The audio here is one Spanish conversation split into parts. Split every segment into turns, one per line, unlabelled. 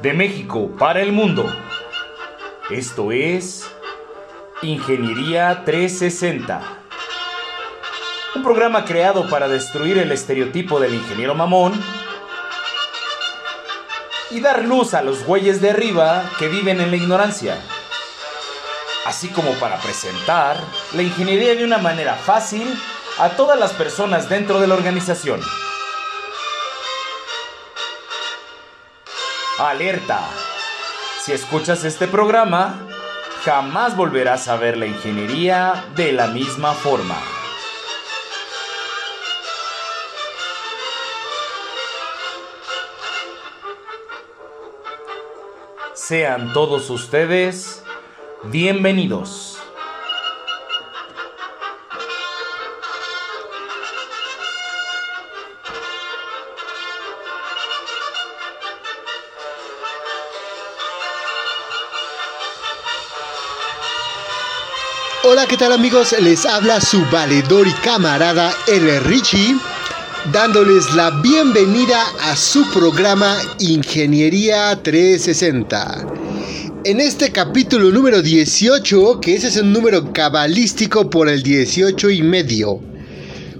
De México para el mundo. Esto es Ingeniería 360. Un programa creado para destruir el estereotipo del ingeniero mamón y dar luz a los güeyes de arriba que viven en la ignorancia. Así como para presentar la ingeniería de una manera fácil a todas las personas dentro de la organización. Alerta. Si escuchas este programa, jamás volverás a ver la ingeniería de la misma forma. Sean todos ustedes bienvenidos.
Hola, ¿qué tal amigos? Les habla su valedor y camarada R. Richie, dándoles la bienvenida a su programa Ingeniería 360. En este capítulo número 18, que ese es un número cabalístico por el 18 y medio.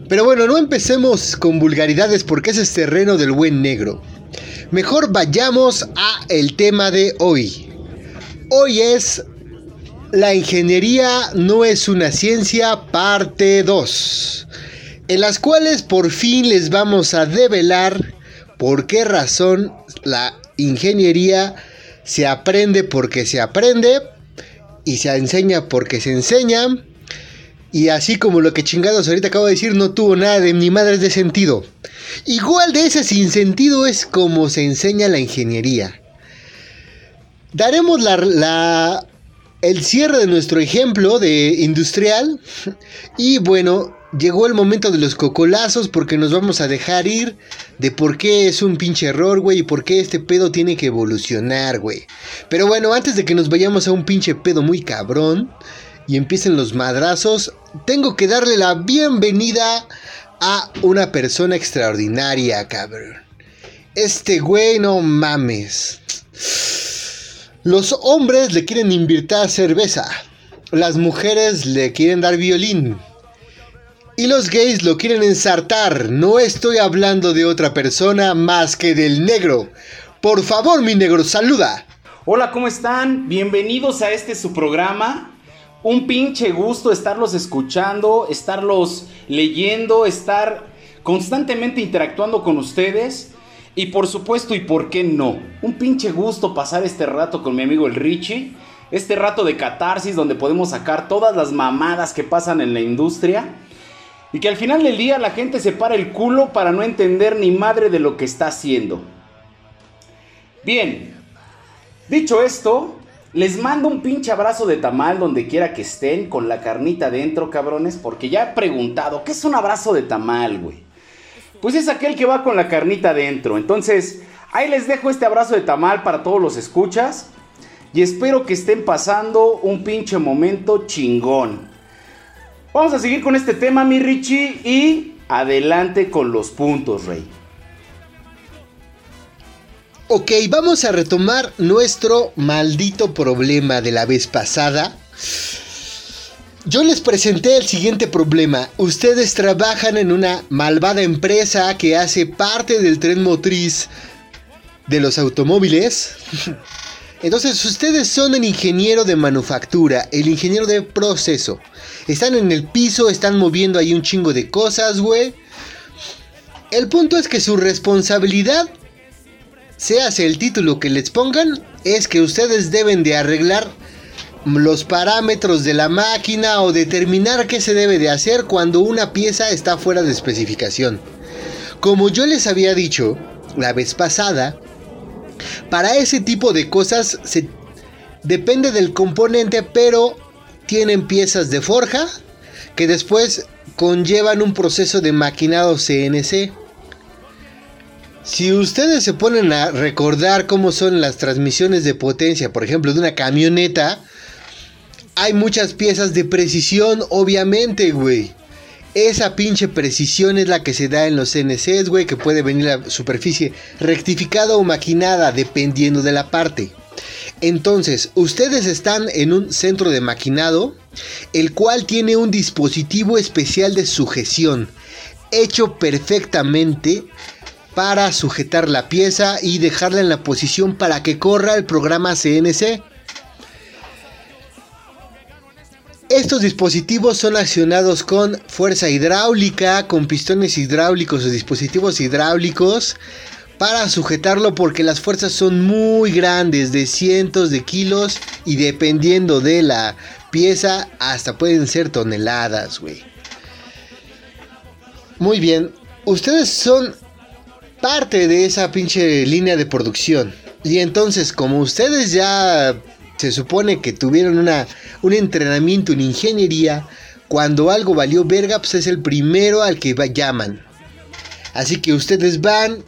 Pero bueno, no empecemos con vulgaridades porque ese es terreno del buen negro. Mejor vayamos a el tema de hoy. Hoy es la ingeniería no es una ciencia, parte 2, en las cuales por fin les vamos a develar por qué razón la ingeniería se aprende porque se aprende y se enseña porque se enseña. Y así como lo que chingados ahorita acabo de decir no tuvo nada de ni madres de sentido. Igual de ese sinsentido es como se enseña la ingeniería. Daremos la el cierre de nuestro ejemplo de industrial. Y bueno, llegó el momento de los cocolazos porque nos vamos a dejar ir de por qué es un pinche error, güey, y por qué este pedo tiene que evolucionar, güey. Pero bueno, antes de que nos vayamos a un pinche pedo muy cabrón y empiecen los madrazos, tengo que darle la bienvenida a una persona extraordinaria, cabrón. Este güey, no mames. Los hombres le quieren invitar cerveza. Las mujeres le quieren dar violín. Y los gays lo quieren ensartar. No estoy hablando de otra persona más que del negro. Por favor, mi negro, saluda.
Hola, ¿cómo están? Bienvenidos a este su programa. Un pinche gusto estarlos escuchando, estarlos leyendo, estar constantemente interactuando con ustedes. Y por supuesto, y por qué no, un pinche gusto pasar este rato con mi amigo el Richie. Este rato de catarsis donde podemos sacar todas las mamadas que pasan en la industria. Y que al final del día la gente se para el culo para no entender ni madre de lo que está haciendo. Bien, dicho esto, les mando un pinche abrazo de tamal donde quiera que estén, con la carnita dentro, cabrones, porque ya he preguntado, ¿qué es un abrazo de tamal, güey? Pues es aquel que va con la carnita dentro. Entonces, ahí les dejo este abrazo de tamal para todos los escuchas. Y espero que estén pasando un pinche momento chingón. Vamos a seguir con este tema, mi Richie. Y adelante con los puntos, Rey.
Ok, vamos a retomar nuestro maldito problema de la vez pasada. Yo les presenté el siguiente problema. Ustedes trabajan en una malvada empresa que hace parte del tren motriz de los automóviles. Entonces ustedes son el ingeniero de manufactura, el ingeniero de proceso. Están en el piso, están moviendo ahí un chingo de cosas, güey. El punto es que su responsabilidad, sea el título que les pongan, es que ustedes deben de arreglar los parámetros de la máquina o determinar qué se debe de hacer cuando una pieza está fuera de especificación. Como yo les había dicho la vez pasada, para ese tipo de cosas se depende del componente, pero tienen piezas de forja que después conllevan un proceso de maquinado CNC. Si ustedes se ponen a recordar cómo son las transmisiones de potencia, por ejemplo, de una camioneta, hay muchas piezas de precisión, obviamente, güey. Esa pinche precisión es la que se da en los CNCs, güey, que puede venir la superficie rectificada o maquinada, dependiendo de la parte. Entonces, ustedes están en un centro de maquinado, el cual tiene un dispositivo especial de sujeción, hecho perfectamente para sujetar la pieza y dejarla en la posición para que corra el programa CNC. Estos dispositivos son accionados con fuerza hidráulica, con pistones hidráulicos o dispositivos hidráulicos para sujetarlo porque las fuerzas son muy grandes, de cientos de kilos y dependiendo de la pieza hasta pueden ser toneladas, güey. Muy bien, ustedes son parte de esa pinche línea de producción. Y entonces, como ustedes ya se supone que tuvieron una, un entrenamiento en ingeniería. Cuando algo valió verga, pues es el primero al que llaman. Así que ustedes van.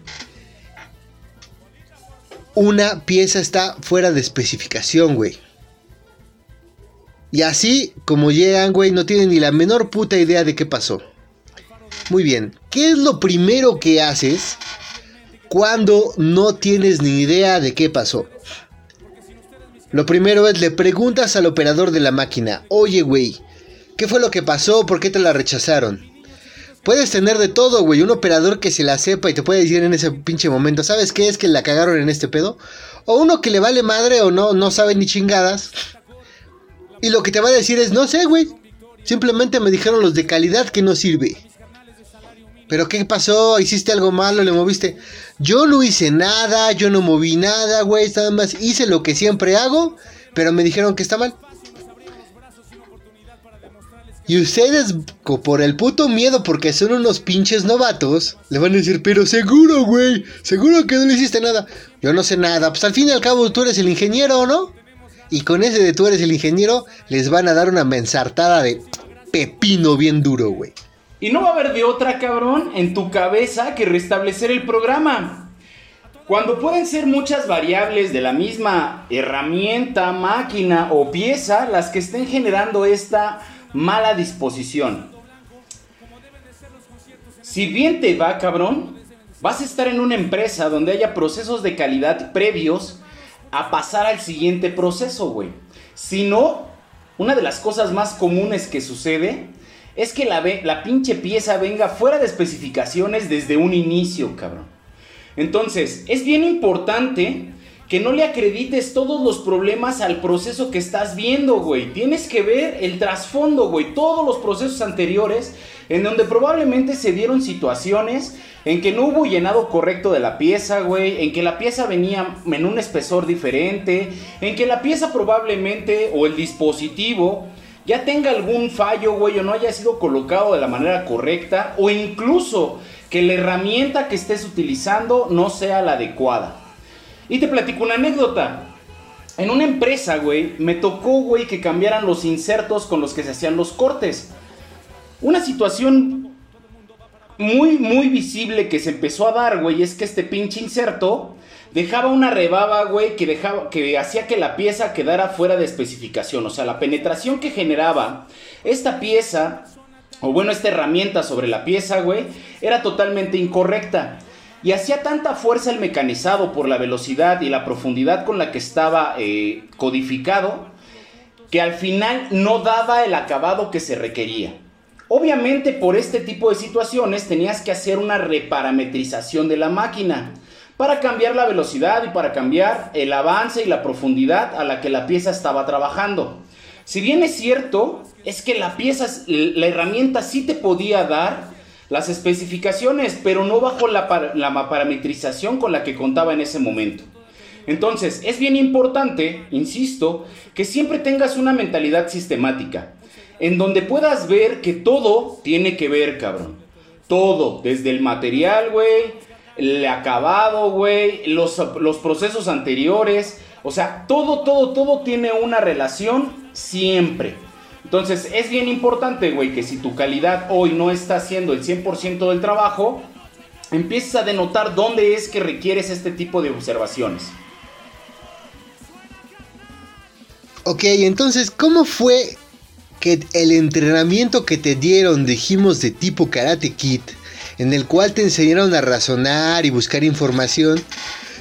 Una pieza está fuera de especificación, güey. Y así como llegan, güey, no tienen ni la menor puta idea de qué pasó. Muy bien, ¿qué es lo primero que haces cuando no tienes ni idea de qué pasó? Lo primero es, le preguntas al operador de la máquina, oye, güey, ¿qué fue lo que pasó? ¿Por qué te la rechazaron? Puedes tener de todo, güey, un operador que se la sepa y te puede decir en ese pinche momento, ¿sabes qué es que la cagaron en este pedo? O uno que le vale madre o no, no sabe ni chingadas. Y lo que te va a decir es, no sé, güey. Simplemente me dijeron los de calidad que no sirve. ¿Pero qué pasó? ¿Hiciste algo malo? ¿Le moviste? Yo no hice nada, yo no moví nada, güey. Nada más hice lo que siempre hago, pero me dijeron que está mal. Y ustedes, por el puto miedo, porque son unos pinches novatos, le van a decir, pero seguro, güey, seguro que no le hiciste nada. Yo no sé nada, pues al fin y al cabo tú eres el ingeniero, ¿no? Y con ese de tú eres el ingeniero, les van a dar una mensartada de pepino bien duro, güey.
Y no va a haber de otra, cabrón, en tu cabeza que restablecer el programa. Cuando pueden ser muchas variables de la misma herramienta, máquina o pieza las que estén generando esta mala disposición. Si bien te va, cabrón, vas a estar en una empresa donde haya procesos de calidad previos a pasar al siguiente proceso, güey. Si no, una de las cosas más comunes que sucede es que la, la pinche pieza venga fuera de especificaciones desde un inicio, cabrón. Entonces, es bien importante que no le acredites todos los problemas al proceso que estás viendo, güey. Tienes que ver el trasfondo, güey. Todos los procesos anteriores en donde probablemente se dieron situaciones en que no hubo llenado correcto de la pieza, güey. En que la pieza venía en un espesor diferente. En que la pieza probablemente o el dispositivo ya tenga algún fallo, güey, o no haya sido colocado de la manera correcta, o incluso que la herramienta que estés utilizando no sea la adecuada. Y te platico una anécdota. En una empresa, güey, me tocó, güey, que cambiaran los insertos con los que se hacían los cortes. Una situación muy, muy visible que se empezó a dar, güey, es que este pinche inserto dejaba una rebaba, güey, que, dejaba, que hacía que la pieza quedara fuera de especificación. O sea, la penetración que generaba esta pieza, o bueno, esta herramienta sobre la pieza, güey, era totalmente incorrecta. Y hacía tanta fuerza el mecanizado por la velocidad y la profundidad con la que estaba eh, codificado, que al final no daba el acabado que se requería. Obviamente por este tipo de situaciones tenías que hacer una reparametrización de la máquina para cambiar la velocidad y para cambiar el avance y la profundidad a la que la pieza estaba trabajando. Si bien es cierto, es que la pieza, la herramienta sí te podía dar las especificaciones, pero no bajo la, la parametrización con la que contaba en ese momento. Entonces, es bien importante, insisto, que siempre tengas una mentalidad sistemática, en donde puedas ver que todo tiene que ver, cabrón. Todo, desde el material, güey, el acabado, güey, los, los procesos anteriores. O sea, todo, todo, todo tiene una relación siempre. Entonces, es bien importante, güey, que si tu calidad hoy no está haciendo el 100% del trabajo, empieces a denotar dónde es que requieres este tipo de observaciones.
Ok, entonces, ¿cómo fue que el entrenamiento que te dieron, dijimos, de tipo Karate Kid, en el cual te enseñaron a razonar y buscar información,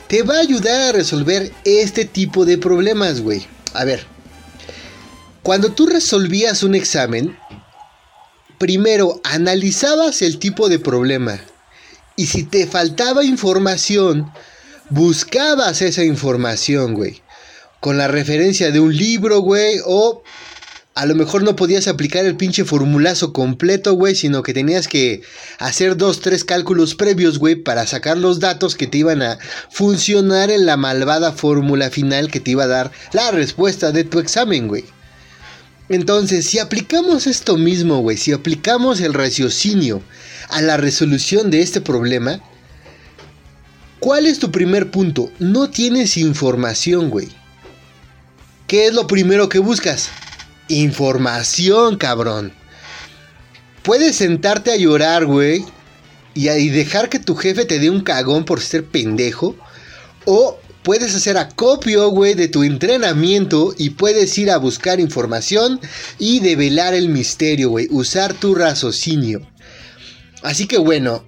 te va a ayudar a resolver este tipo de problemas, güey. A ver, cuando tú resolvías un examen, primero analizabas el tipo de problema y si te faltaba información, buscabas esa información, güey. Con la referencia de un libro, güey, o a lo mejor no podías aplicar el pinche formulazo completo, güey, sino que tenías que hacer dos, tres cálculos previos, güey, para sacar los datos que te iban a funcionar en la malvada fórmula final que te iba a dar la respuesta de tu examen, güey. Entonces, si aplicamos esto mismo, güey, si aplicamos el raciocinio a la resolución de este problema, ¿cuál es tu primer punto? No tienes información, güey. ¿Qué es lo primero que buscas? Información, cabrón. Puedes sentarte a llorar, güey, y, dejar que tu jefe te dé un cagón por ser pendejo. O puedes hacer acopio, güey, de tu entrenamiento y puedes ir a buscar información y develar el misterio, güey. Usar tu raciocinio. Así que bueno,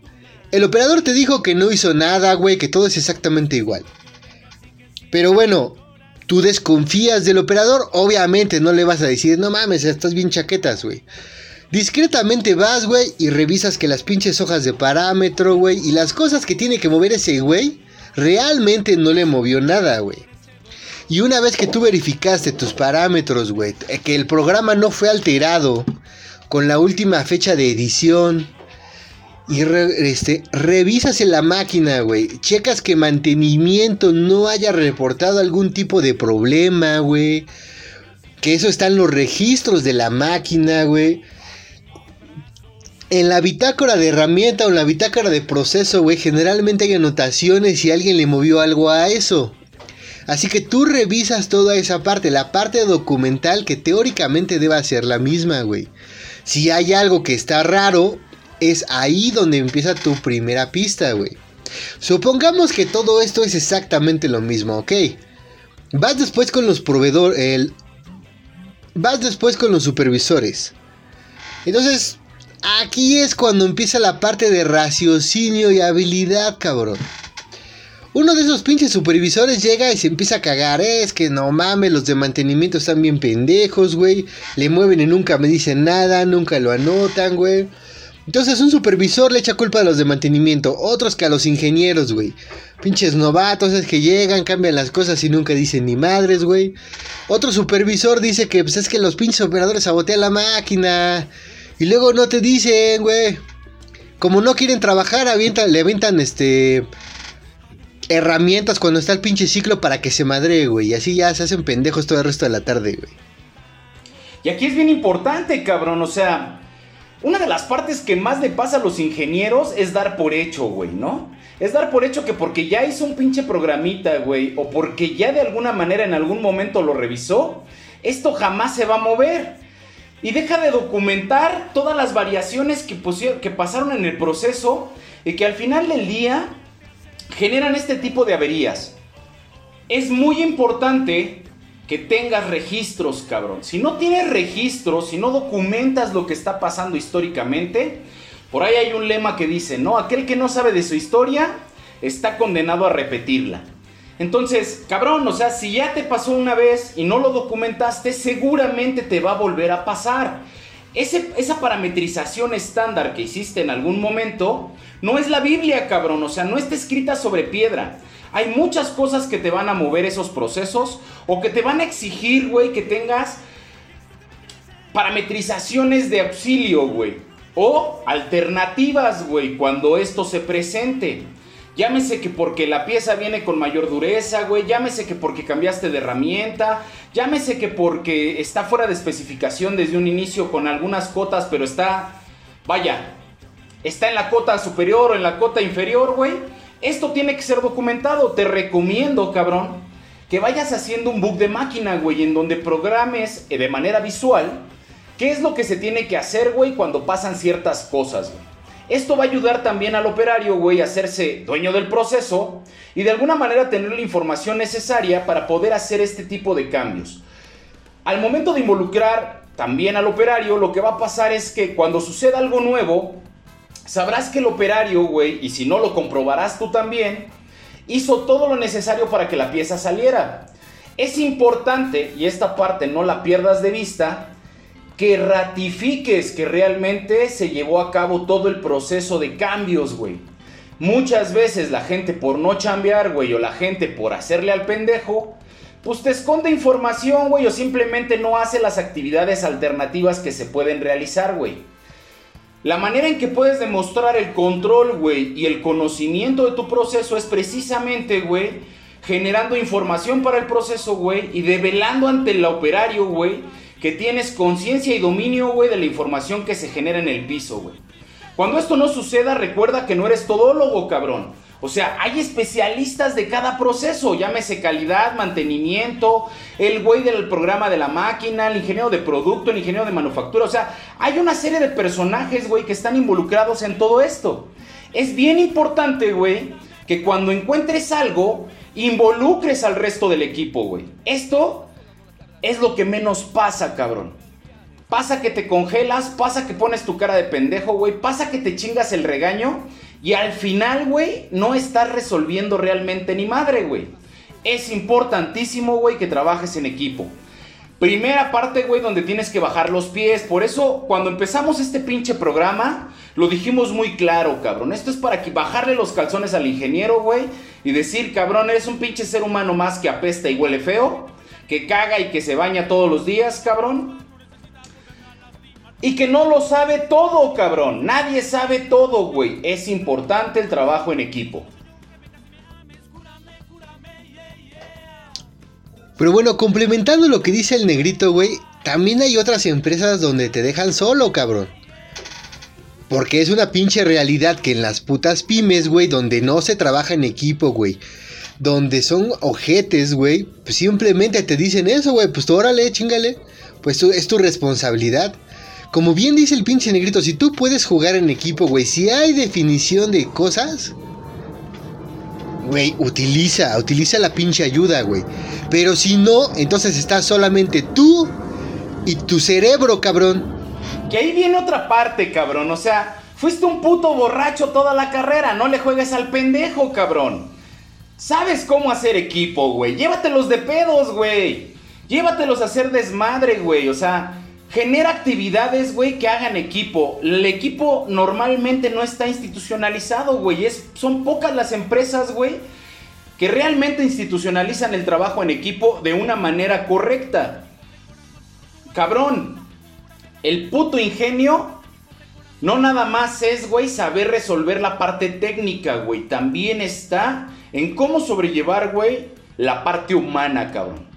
el operador te dijo que no hizo nada, güey, que todo es exactamente igual. Pero bueno, tú desconfías del operador, obviamente no le vas a decir, no mames, estás bien chaquetas, güey. Discretamente vas, güey, y revisas que las pinches hojas de parámetro, güey, y las cosas que tiene que mover ese güey, realmente no le movió nada, güey. Y una vez que tú verificaste tus parámetros, güey, que el programa no fue alterado con la última fecha de edición, y este, revisas en la máquina, güey. Checas que mantenimiento no haya reportado algún tipo de problema, güey. Que eso está en los registros de la máquina, güey. En la bitácora de herramienta o en la bitácora de proceso, güey, generalmente hay anotaciones si alguien le movió algo a eso. Así que tú revisas toda esa parte, la parte documental que teóricamente debe ser la misma, güey. Si hay algo que está raro, es ahí donde empieza tu primera pista, güey. Supongamos que todo esto es exactamente lo mismo, ¿ok? Vas después con los proveedores, el... vas después con los supervisores. Entonces, aquí es cuando empieza la parte de raciocinio y habilidad, cabrón. Uno de esos pinches supervisores llega y se empieza a cagar. Es que no mames, los de mantenimiento están bien pendejos, güey. Le mueven y nunca me dicen nada, nunca lo anotan, güey. Entonces un supervisor le echa culpa a los de mantenimiento, otros que a los ingenieros, güey. Pinches novatos es que llegan, cambian las cosas y nunca dicen ni madres, güey. Otro supervisor dice que pues, es que los pinches operadores sabotean la máquina. Y luego no te dicen, güey. Como no quieren trabajar, le avientan este herramientas cuando está el pinche ciclo para que se madre, güey. Y así ya se hacen pendejos todo el resto de la tarde, güey.
Y aquí es bien importante, cabrón. O sea, una de las partes que más le pasa a los ingenieros es dar por hecho, güey, ¿no? Es dar por hecho que porque ya hizo un pinche programita, güey, o porque ya de alguna manera en algún momento lo revisó, esto jamás se va a mover. Y deja de documentar todas las variaciones que, que pasaron en el proceso y que al final del día generan este tipo de averías. Es muy importante que tengas registros, cabrón. Si no tienes registros, si no documentas lo que está pasando históricamente, por ahí hay un lema que dice, ¿no? Aquel que no sabe de su historia está condenado a repetirla. Entonces, cabrón, o sea, si ya te pasó una vez y no lo documentaste, seguramente te va a volver a pasar. Esa parametrización estándar que hiciste en algún momento no es la Biblia, cabrón, o sea, no está escrita sobre piedra. Hay muchas cosas que te van a mover esos procesos o que te van a exigir, güey, que tengas parametrizaciones de auxilio, güey. O alternativas, güey, cuando esto se presente. Llámese que porque la pieza viene con mayor dureza, güey. Llámese que porque cambiaste de herramienta. Llámese que porque está fuera de especificación desde un inicio con algunas cotas, pero está, vaya, está en la cota superior o en la cota inferior, güey esto tiene que ser documentado. Te recomiendo, cabrón, que vayas haciendo un book de máquina, güey, en donde programes eh, de manera visual qué es lo que se tiene que hacer, güey, cuando pasan ciertas cosas, güey. Esto va a ayudar también al operario, güey, a hacerse dueño del proceso y de alguna manera tener la información necesaria para poder hacer este tipo de cambios. Al momento de involucrar también al operario, lo que va a pasar es que cuando suceda algo nuevo, sabrás que el operario, güey, y si no lo comprobarás tú también, hizo todo lo necesario para que la pieza saliera. Es importante, y esta parte no la pierdas de vista, que ratifiques que realmente se llevó a cabo todo el proceso de cambios, güey. Muchas veces la gente por no chambear, güey, o la gente por hacerle al pendejo, pues te esconde información, güey, o simplemente no hace las actividades alternativas que se pueden realizar, güey. La manera en que puedes demostrar el control, güey, y el conocimiento de tu proceso es precisamente, güey, generando información para el proceso, güey, y develando ante el operario, güey, que tienes conciencia y dominio, güey, de la información que se genera en el piso, güey. Cuando esto no suceda, recuerda que no eres todólogo, cabrón. O sea, hay especialistas de cada proceso, llámese calidad, mantenimiento, el güey del programa de la máquina, el ingeniero de producto, el ingeniero de manufactura. O sea, hay una serie de personajes, güey, que están involucrados en todo esto. Es bien importante, güey, que cuando encuentres algo, involucres al resto del equipo, güey. Esto es lo que menos pasa, cabrón. Pasa que te congelas, pasa que pones tu cara de pendejo, güey, pasa que te chingas el regaño y al final, güey, no estás resolviendo realmente ni madre, güey. Es importantísimo, güey, que trabajes en equipo. Primera parte, güey, donde tienes que bajar los pies. Por eso, cuando empezamos este pinche programa, lo dijimos muy claro, cabrón. Esto es para que bajarle los calzones al ingeniero, güey. Y decir, cabrón, eres un pinche ser humano más que apesta y huele feo. Que caga y que se baña todos los días, cabrón. Y que no lo sabe todo, cabrón. Nadie sabe todo, güey. Es importante el trabajo en equipo.
Pero bueno, complementando lo que dice el negrito, güey, también hay otras empresas donde te dejan solo, cabrón. Porque es una pinche realidad que en las putas pymes, güey, donde no se trabaja en equipo, güey, donde son ojetes, güey, pues simplemente te dicen eso, güey, pues tú órale, chingale, pues es tu responsabilidad. Como bien dice el pinche negrito, si tú puedes jugar en equipo, güey, si hay definición de cosas, güey, utiliza, utiliza la pinche ayuda, güey. Pero si no, entonces estás solamente tú y tu cerebro, cabrón.
Que ahí viene otra parte, cabrón. O sea, fuiste un puto borracho toda la carrera. No le juegues al pendejo, cabrón. Sabes cómo hacer equipo, güey. Llévatelos de pedos, güey. Llévatelos a hacer desmadre, güey. O sea, genera actividades, güey, que hagan equipo. El equipo normalmente no está institucionalizado, güey. son pocas las empresas, güey, que realmente institucionalizan el trabajo en equipo de una manera correcta. Cabrón, el puto ingenio no nada más es, güey, saber resolver la parte técnica, güey. También está en cómo sobrellevar, güey, la parte humana, cabrón.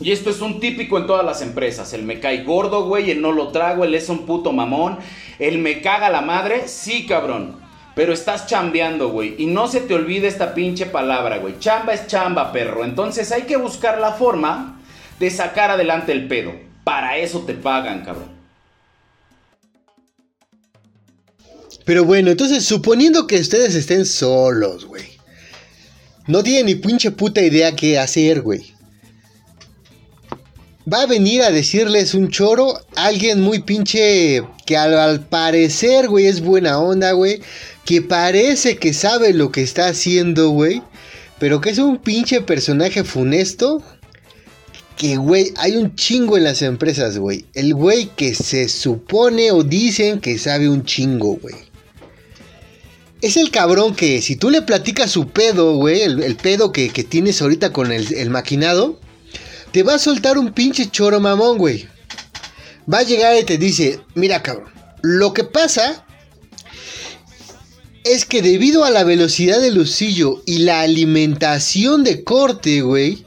Y esto es un típico en todas las empresas. El me cae gordo, güey, el no lo trago, el es un puto mamón, el me caga la madre, sí, cabrón. Pero estás chambeando, güey. Y no se te olvide esta pinche palabra, güey. Chamba es chamba, perro. Entonces hay que buscar la forma de sacar adelante el pedo. Para eso te pagan, cabrón.
Pero bueno, entonces suponiendo que ustedes estén solos, güey. No tienen ni pinche puta idea qué hacer, güey va a venir a decirles un choro, alguien muy pinche que al, parecer, güey, es buena onda, güey, que parece que sabe lo que está haciendo, güey, pero que es un pinche personaje funesto. Que, güey, hay un chingo en las empresas, güey. El güey que se supone o dicen que sabe un chingo, güey. Es el cabrón que si tú le platicas su pedo, güey, el, pedo que, tienes ahorita con el, el maquinado, te va a soltar un pinche choro mamón, güey. Va a llegar y te dice, mira cabrón, lo que pasa es que debido a la velocidad del lucillo y la alimentación de corte, güey,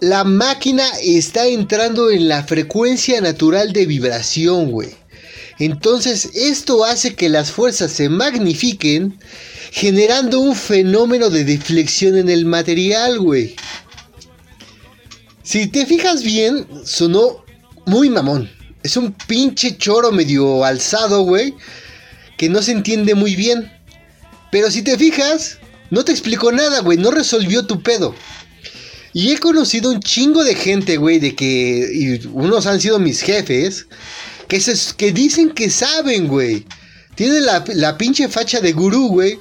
la máquina está entrando en la frecuencia natural de vibración, güey. Entonces esto hace que las fuerzas se magnifiquen, generando un fenómeno de deflexión en el material, güey. Si te fijas bien, sonó muy mamón. Es un pinche choro medio alzado, güey. Que no se entiende muy bien. Pero si te fijas, no te explicó nada, güey. No resolvió tu pedo. Y he conocido un chingo de gente, güey, de que y unos han sido mis jefes, que, que dicen que saben, güey. Tienen la, la pinche facha de gurú, güey.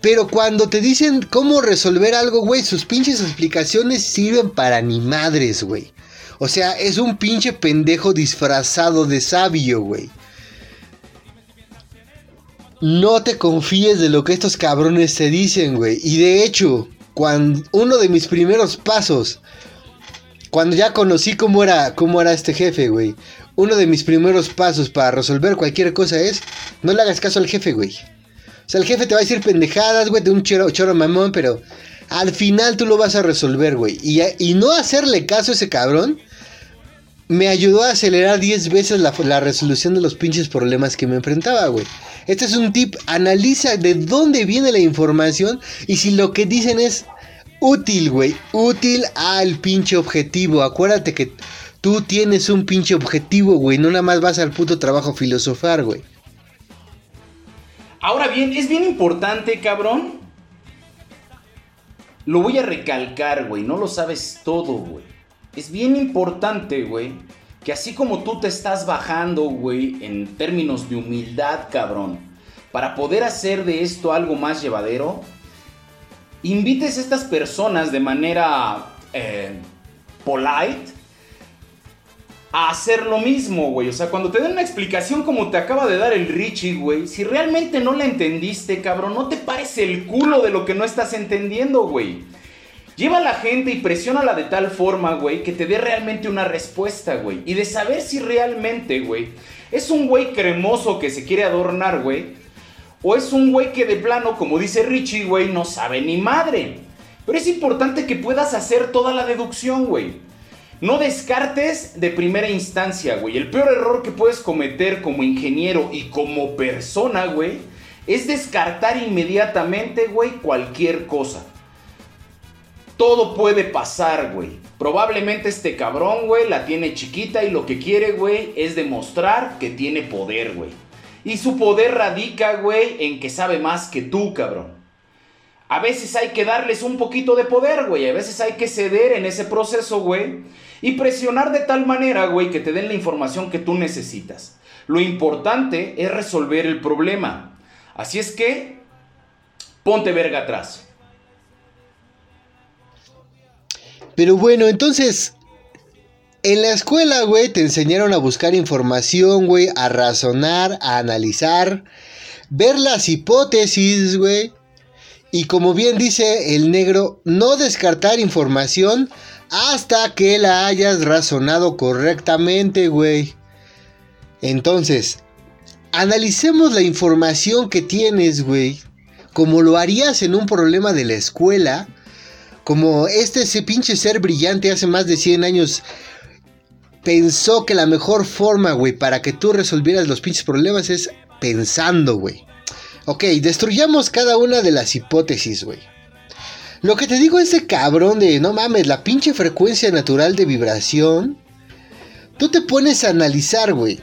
Pero cuando te dicen cómo resolver algo, güey, sus pinches explicaciones sirven para ni madres, güey. O sea, es un pinche pendejo disfrazado de sabio, güey. No te confíes de lo que estos cabrones te dicen, güey. Y de hecho, cuando uno de mis primeros pasos, cuando ya conocí cómo era, cómo era este jefe, güey. Uno de mis primeros pasos para resolver cualquier cosa es, no le hagas caso al jefe, güey. O sea, el jefe te va a decir pendejadas, güey, de un choro, choro mamón, pero al final tú lo vas a resolver, güey. Y, y no hacerle caso a ese cabrón me ayudó a acelerar 10 veces la, resolución de los pinches problemas que me enfrentaba, güey. Este es un tip, analiza de dónde viene la información y si lo que dicen es útil, güey, útil al pinche objetivo. Acuérdate que tú tienes un pinche objetivo, güey, no nada más vas al puto trabajo filosofar, güey.
Ahora bien, es bien importante, cabrón. Lo voy a recalcar, güey, no lo sabes todo, güey es bien importante, güey, que así como tú te estás bajando, güey, en términos de humildad, cabrón, para poder hacer de esto algo más llevadero, invites a estas personas de manera eh, polite a hacer lo mismo, güey. O sea, cuando te den una explicación como te acaba de dar el Richie, güey, si realmente no la entendiste, cabrón, no te parece el culo de lo que no estás entendiendo, güey. Lleva a la gente y presiónala de tal forma, güey, que te dé realmente una respuesta, güey. Y de saber si realmente, güey, es un güey cremoso que se quiere adornar, güey. O es un güey que de plano, como dice Richie, güey, no sabe ni madre. Pero es importante que puedas hacer toda la deducción, güey. No descartes de primera instancia, güey. El peor error que puedes cometer como ingeniero y como persona, güey, es descartar inmediatamente, güey, cualquier cosa. Todo puede pasar, güey. Probablemente este cabrón, güey, la tiene chiquita y lo que quiere, güey, es demostrar que tiene poder, güey. Y su poder radica, güey, en que sabe más que tú, cabrón. A veces hay que darles un poquito de poder, güey. A veces hay que ceder en ese proceso, güey. Y presionar de tal manera, güey, que te den la información que tú necesitas. Lo importante es resolver el problema. Así es que, ponte verga atrás.
Pero bueno, entonces, en la escuela, güey, te enseñaron a buscar información, güey, a razonar, a analizar, ver las hipótesis, güey. Y como bien dice el negro, no descartar información hasta que la hayas razonado correctamente, güey. Entonces, analicemos la información que tienes, güey, como lo harías en un problema de la escuela como este ese pinche ser brillante hace más de 100 años pensó que la mejor forma, güey, para que tú resolvieras los pinches problemas es pensando, güey. Ok, destruyamos cada una de las hipótesis, güey. Lo que te digo es cabrón de, no mames, la pinche frecuencia natural de vibración. Tú te pones a analizar, güey.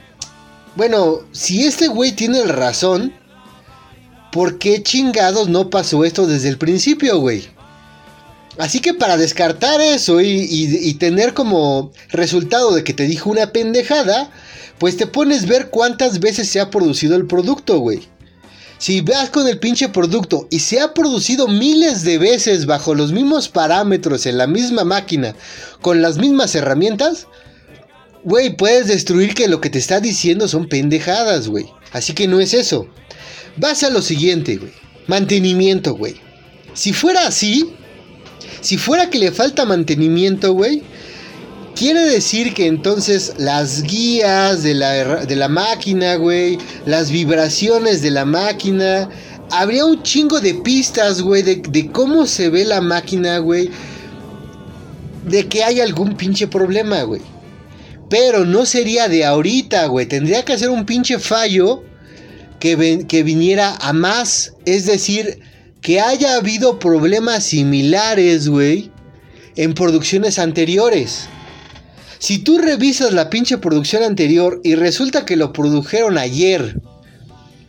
Bueno, si este güey tiene razón, ¿por qué chingados no pasó esto desde el principio, güey? Así que para descartar eso y, tener como resultado de que te dijo una pendejada, pues te pones ver cuántas veces se ha producido el producto, güey. Si vas con el pinche producto y se ha producido miles de veces bajo los mismos parámetros en la misma máquina, con las mismas herramientas, güey, puedes destruir que lo que te está diciendo son pendejadas, güey. Así que no es eso. Vas a lo siguiente, güey. Mantenimiento, güey. Si fuera así, si fuera que le falta mantenimiento, güey, quiere decir que entonces las guías de la, de la máquina, güey, las vibraciones de la máquina, habría un chingo de pistas, güey, de, cómo se ve la máquina, güey, de que hay algún pinche problema, güey. Pero no sería de ahorita, güey. Tendría que hacer un pinche fallo que, que viniera a más. Es decir, que haya habido problemas similares, güey, en producciones anteriores. Si tú revisas la pinche producción anterior y resulta que lo produjeron ayer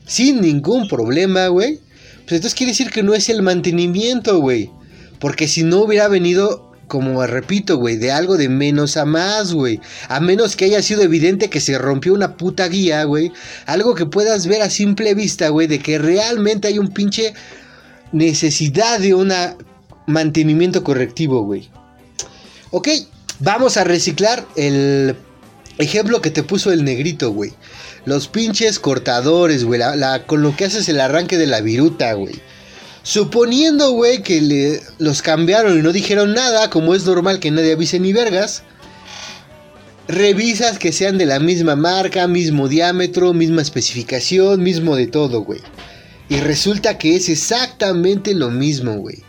sin ningún problema, güey, pues entonces quiere decir que no es el mantenimiento, güey. Porque si no hubiera venido como repito, güey, de algo de menos a más, güey. A menos que haya sido evidente que se rompió una puta guía, güey. Algo que puedas ver a simple vista, güey, de que realmente hay un pinche necesidad de un mantenimiento correctivo, güey. Ok, vamos a reciclar el ejemplo que te puso el negrito, güey. Los pinches cortadores, güey. con lo que haces el arranque de la viruta, güey. Suponiendo, güey, que le, los cambiaron y no dijeron nada, como es normal que nadie avise ni vergas. Revisas que sean de la misma marca, mismo diámetro, misma especificación, mismo de todo, güey. Y resulta que es exactamente lo mismo, güey.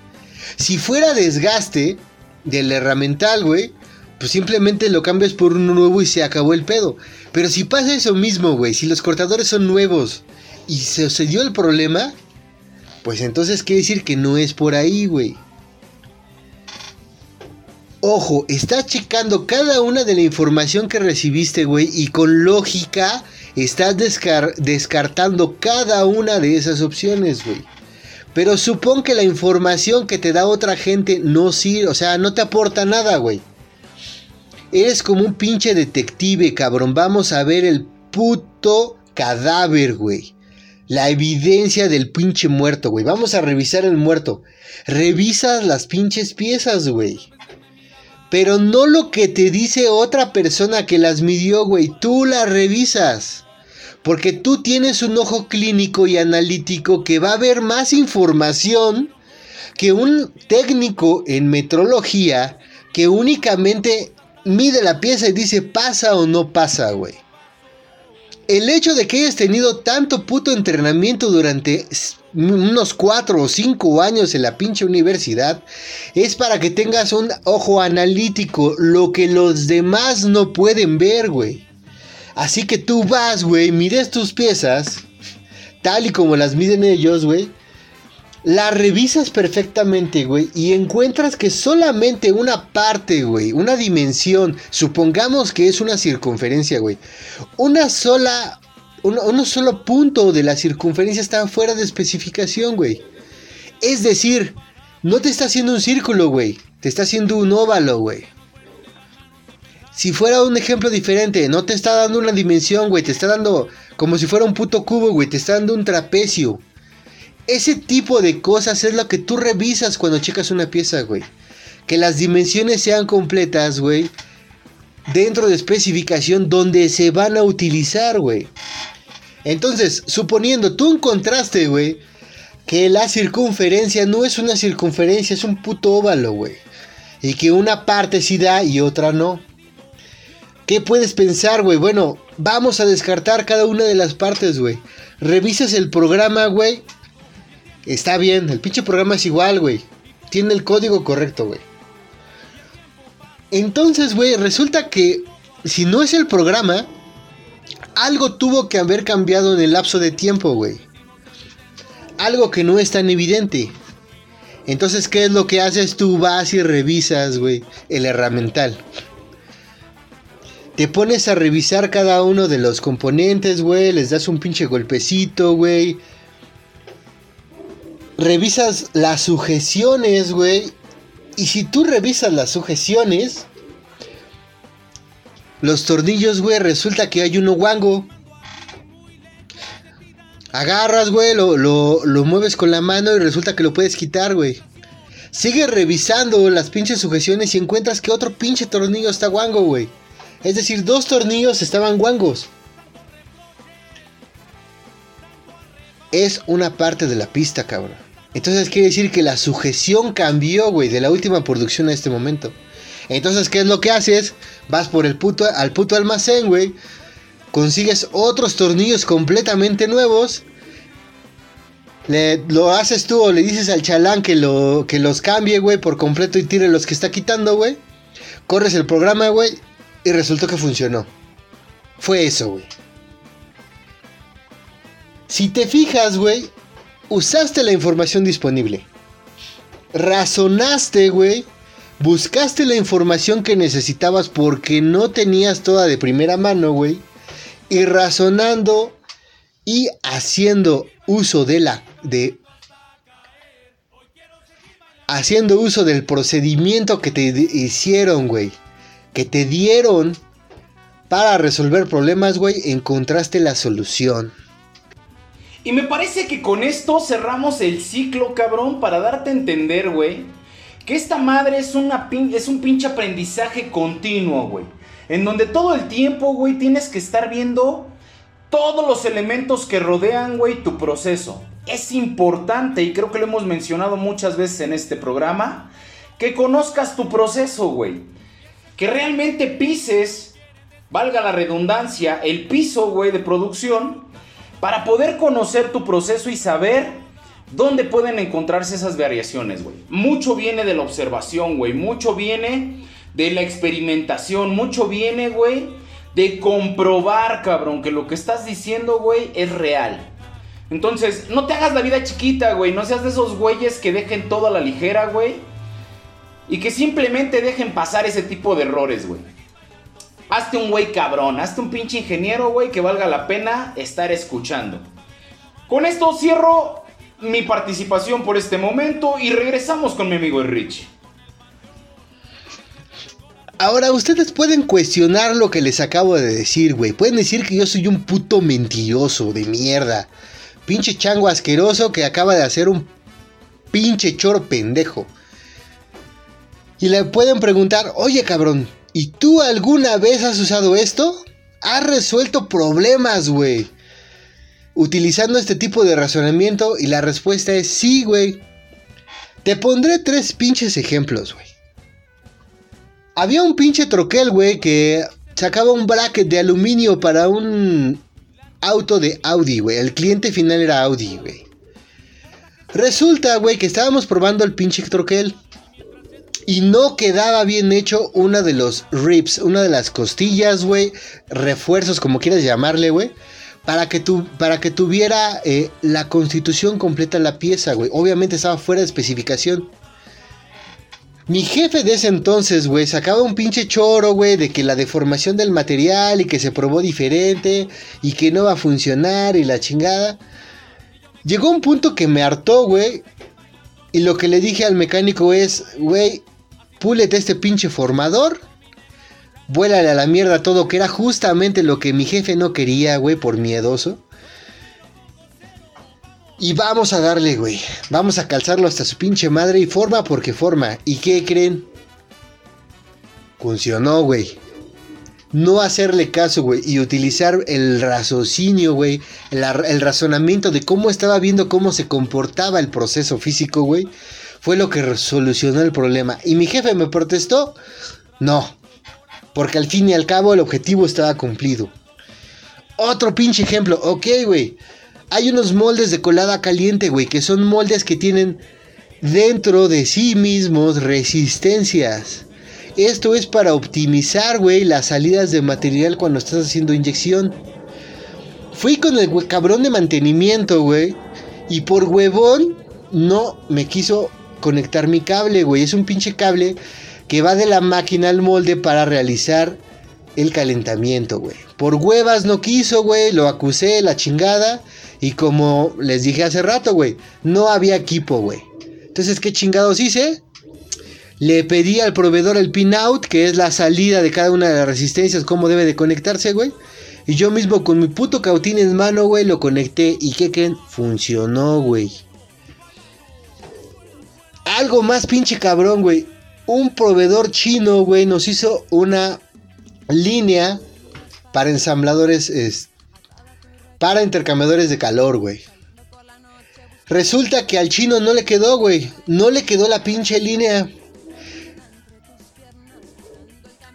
Si fuera desgaste del herramental, güey, pues simplemente lo cambias por uno nuevo y se acabó el pedo. Pero si pasa eso mismo, güey, si los cortadores son nuevos y se sucedió el problema, pues entonces quiere decir que no es por ahí, güey. Ojo, estás checando cada una de la información que recibiste, güey, y con lógica estás descartando cada una de esas opciones, güey. Pero supón que la información que te da otra gente no sirve, o sea, no te aporta nada, güey. Eres como un pinche detective, cabrón. Vamos a ver el puto cadáver, güey. La evidencia del pinche muerto, güey. Vamos a revisar el muerto. Revisas las pinches piezas, güey. Pero no lo que te dice otra persona que las midió, güey. Tú las revisas. Porque tú tienes un ojo clínico y analítico que va a ver más información que un técnico en metrología que únicamente mide la pieza y dice pasa o no pasa, güey. El hecho de que hayas tenido tanto puto entrenamiento durante unos 4 o 5 años en la pinche universidad es para que tengas un ojo analítico, lo que los demás no pueden ver, güey. Así que tú vas, güey, mides tus piezas, tal y como las miden ellos, güey, la revisas perfectamente, güey, y encuentras que solamente una parte, güey, una dimensión, supongamos que es una circunferencia, güey, una sola, un, solo punto de la circunferencia está fuera de especificación, güey. Es decir, no te está haciendo un círculo, güey, te está haciendo un óvalo, güey. Si fuera un ejemplo diferente, no te está dando una dimensión, güey, te está dando como si fuera un puto cubo, güey, te está dando un trapecio. Ese tipo de cosas es lo que tú revisas cuando checas una pieza, güey. Que las dimensiones sean completas, güey. Dentro de especificación donde se van a utilizar, güey. Entonces, suponiendo tú encontraste, güey, que la circunferencia no es una circunferencia, es un puto óvalo, güey. Y que una parte sí da y otra no. ¿Qué puedes pensar, güey? Bueno, vamos a descartar cada una de las partes, güey. Revisas el programa, güey. Está bien, el pinche programa es igual, güey. Tiene el código correcto, güey. Entonces, güey, resulta que si no es el programa, algo tuvo que haber cambiado en el lapso de tiempo, güey. Algo que no es tan evidente. Entonces, ¿qué es lo que haces? Tú vas y revisas, güey, el herramental. Te pones a revisar cada uno de los componentes, güey. Les das un pinche golpecito, güey revisas las sujeciones, güey. Y si tú revisas las sujeciones, los tornillos, güey, resulta que hay uno guango. Agarras, güey, lo, lo, mueves con la mano y resulta que lo puedes quitar, güey. Sigues revisando las pinches sujeciones y encuentras que otro pinche tornillo está guango, güey. Es decir, dos tornillos estaban guangos. Es una parte de la pista, cabrón. Entonces quiere decir que la sujeción cambió, güey, de la última producción a este momento. Entonces, ¿qué es lo que haces? Vas por el puto, al puto almacén, güey. Consigues otros tornillos completamente nuevos. Le, lo haces tú o le dices al chalán que, lo, que los cambie, güey, por completo y tire los que está quitando, güey. Corres el programa, güey, y resultó que funcionó. Fue eso, güey. Si te fijas, güey, usaste la información disponible. Razonaste, güey. Buscaste la información que necesitabas porque no tenías toda de primera mano, güey. Y razonando y haciendo uso de la de haciendo uso del procedimiento que te hicieron, güey, que te dieron para resolver problemas, güey, encontraste la solución.
Y me parece que con esto cerramos el ciclo, cabrón, para darte a entender, güey, que esta madre es, una es un pinche aprendizaje continuo, güey. En donde todo el tiempo, güey, tienes que estar viendo todos los elementos que rodean, güey, tu proceso. Es importante, y creo que lo hemos mencionado muchas veces en este programa, que conozcas tu proceso, güey. Que realmente pises, valga la redundancia, el piso, güey, de producción para poder conocer tu proceso y saber dónde pueden encontrarse esas variaciones, güey. Mucho viene de la observación, güey. Mucho viene de la experimentación. Mucho viene, güey, de comprobar, cabrón, que lo que estás diciendo, güey, es real. Entonces, no te hagas la vida chiquita, güey. No seas de esos güeyes que dejen todo a la ligera, güey. Y que simplemente dejen pasar ese tipo de errores, güey. Hazte un güey cabrón, hazte un pinche ingeniero, güey, que valga la pena estar escuchando. Con esto cierro mi participación por este momento y regresamos con mi amigo Rich.
Ahora, ustedes pueden cuestionar lo que les acabo de decir, güey. Pueden decir que yo soy un puto mentiroso de mierda. Pinche chango asqueroso que acaba de hacer un pinche choro pendejo. Y le pueden preguntar, oye cabrón, ¿Y tú alguna vez has usado esto? Has resuelto problemas, güey. Utilizando este tipo de razonamiento y la respuesta es sí, güey. Te pondré tres pinches ejemplos, güey. Había un pinche troquel, güey, que sacaba un bracket de aluminio para un auto de Audi, güey. El cliente final era Audi, güey. Resulta, güey, que estábamos probando el pinche troquel. Y no quedaba bien hecho una de los ribs, una de las costillas, güey. Refuerzos, como quieras llamarle, güey. Para que, para que tuviera eh, la constitución completa la pieza, güey. Obviamente estaba fuera de especificación. Mi jefe de ese entonces, güey, sacaba un pinche choro, güey, de que la deformación del material y que se probó diferente y que no va a funcionar y la chingada. Llegó un punto que me hartó, güey. Y lo que le dije al mecánico es, güey, púlete este pinche formador. Vuélale a la mierda todo, que era justamente lo que mi jefe no quería, güey, por miedoso. Y vamos a darle, güey. Vamos a calzarlo hasta su pinche madre y forma porque forma. ¿Y qué creen? Funcionó, güey. No hacerle caso, güey. Y utilizar el raciocinio, güey. El, el, razonamiento de cómo estaba viendo cómo se comportaba el proceso físico, güey fue lo que solucionó el problema. ¿Y mi jefe me protestó? No. Porque al fin y al cabo el objetivo estaba cumplido. Otro pinche ejemplo. Ok, güey. Hay unos moldes de colada caliente, güey. Que son moldes que tienen dentro de sí mismos resistencias. Esto es para optimizar, güey, las salidas de material cuando estás haciendo inyección. Fui con el cabrón de mantenimiento, güey. Y por huevón no me quiso conectar mi cable, güey. Es un pinche cable que va de la máquina al molde para realizar el calentamiento, güey. Por huevas no quiso, güey. Lo acusé, la chingada. Y como les dije hace rato, güey, no había equipo, güey. Entonces, ¿qué chingados hice? Le pedí al proveedor el pinout, que es la salida de cada una de las resistencias, cómo debe de conectarse, güey. Y yo mismo con mi puto cautín en mano, güey, lo conecté. ¿Y qué creen? Funcionó, güey. Algo más pinche cabrón, güey. Un proveedor chino, güey, nos hizo una línea para ensambladores, para intercambiadores de calor, güey. Resulta que al chino no le quedó, güey. No le quedó la pinche línea.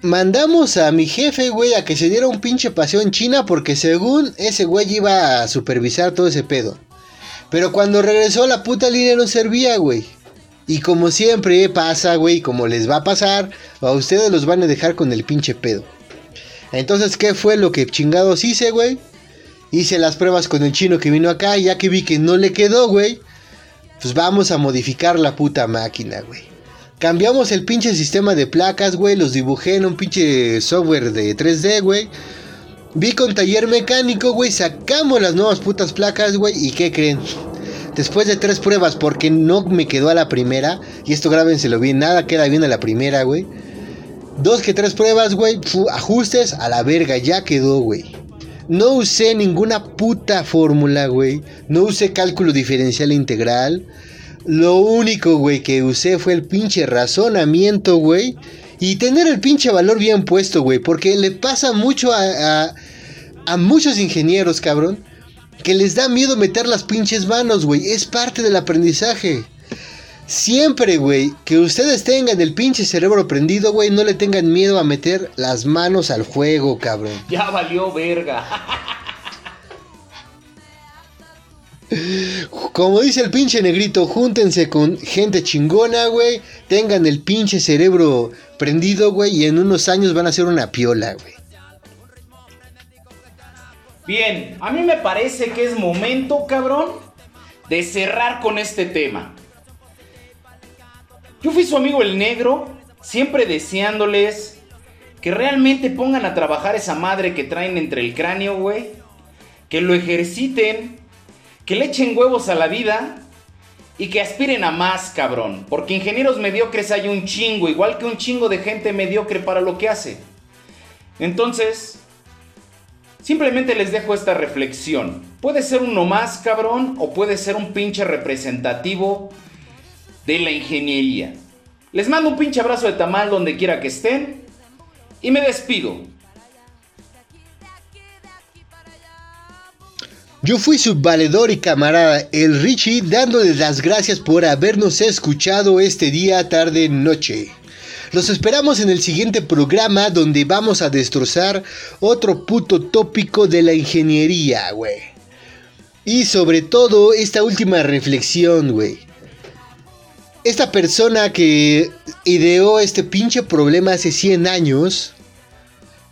Mandamos a mi jefe, güey, a que se diera un pinche paseo en China porque según ese güey iba a supervisar todo ese pedo. Pero cuando regresó la puta línea no servía, güey. Y como siempre pasa, güey, como les va a pasar, a ustedes los van a dejar con el pinche pedo. Entonces, ¿qué fue lo que chingados hice, güey? Hice las pruebas con el chino que vino acá ya que vi que no le quedó, güey, pues vamos a modificar la puta máquina, güey. Cambiamos el pinche sistema de placas, güey, los dibujé en un pinche software de 3D, güey. Vi con taller mecánico, güey, sacamos las nuevas putas placas, güey, ¿y qué creen? Después de tres pruebas, porque no me quedó a la primera, y esto grábenselo bien, nada queda bien a la primera, güey. Dos que tres pruebas, güey, ajustes a la verga, ya quedó, güey. No usé ninguna puta fórmula, güey. No usé cálculo diferencial integral. Lo único, güey, que usé fue el pinche razonamiento, güey. Y tener el pinche valor bien puesto, güey. Porque le pasa mucho a, a, muchos ingenieros, cabrón. Que les da miedo meter las pinches manos, güey. Es parte del aprendizaje. Siempre, güey, que ustedes tengan el pinche cerebro prendido, güey, no le tengan miedo a meter las manos al juego, cabrón.
Ya valió verga.
Como dice el pinche negrito, júntense con gente chingona, güey. Tengan el pinche cerebro prendido, güey. Y en unos años van a ser una piola, güey.
Bien, a mí me parece que es momento, cabrón, de cerrar con este tema. Yo fui su amigo el negro, siempre deseándoles que realmente pongan a trabajar esa madre que traen entre el cráneo, güey. Que lo ejerciten que le echen huevos a la vida y que aspiren a más, cabrón. Porque ingenieros mediocres hay un chingo, igual que un chingo de gente mediocre para lo que hace. Entonces, simplemente les dejo esta reflexión. Puede ser uno más, cabrón, o puede ser un pinche representativo de la ingeniería. Les mando un pinche abrazo de tamal donde quiera que estén y me despido.
Yo fui su valedor y camarada, el Richie, dándoles las gracias por habernos escuchado este día, tarde, noche. Los esperamos en el siguiente programa donde vamos a destrozar otro puto tópico de la ingeniería, güey. Y sobre todo esta última reflexión, güey. Esta persona que ideó este pinche problema hace 100 años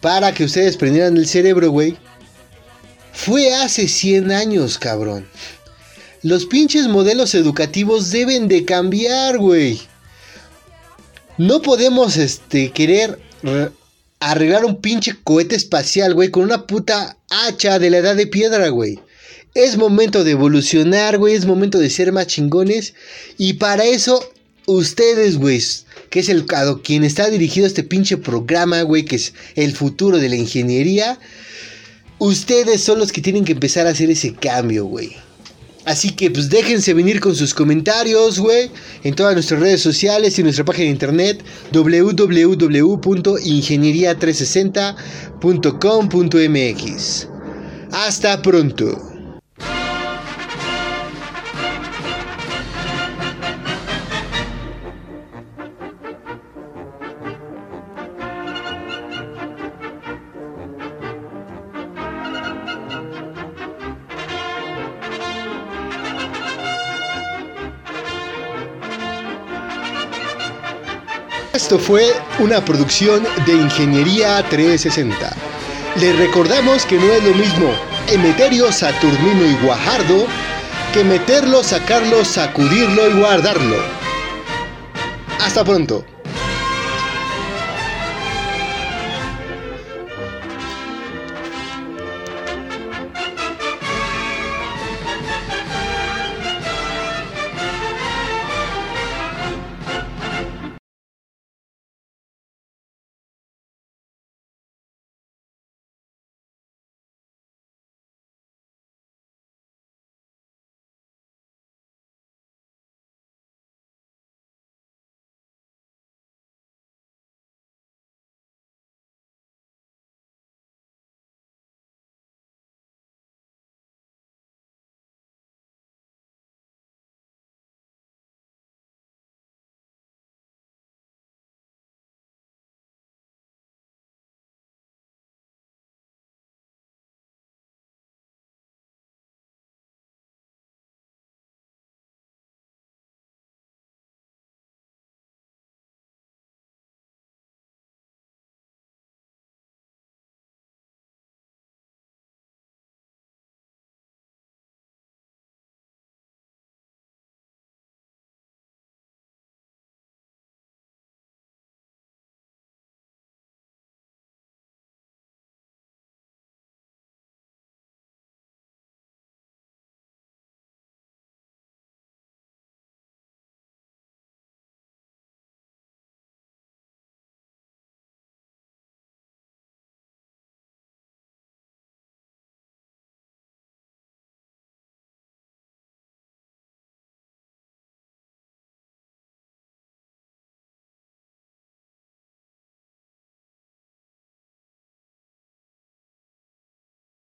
para que ustedes prendieran el cerebro, güey fue hace 100 años, cabrón. Los pinches modelos educativos deben de cambiar, güey. No podemos, este, querer arreglar un pinche cohete espacial, güey, con una puta hacha de la edad de piedra, güey. Es momento de evolucionar, güey, es momento de ser más chingones. Y para eso, ustedes, güey, que es el quien está dirigido a este pinche programa, güey, que es el futuro de la ingeniería, Ustedes son los que tienen que empezar a hacer ese cambio, güey. Así que pues déjense venir con sus comentarios, güey, en todas nuestras redes sociales y nuestra página de internet www.ingeniería360.com.mx. Hasta pronto. Fue una producción de Ingeniería 360. Les recordamos que no es lo mismo Emeterio, Saturnino y Guajardo que meterlo, sacarlo, sacudirlo y guardarlo. Hasta pronto.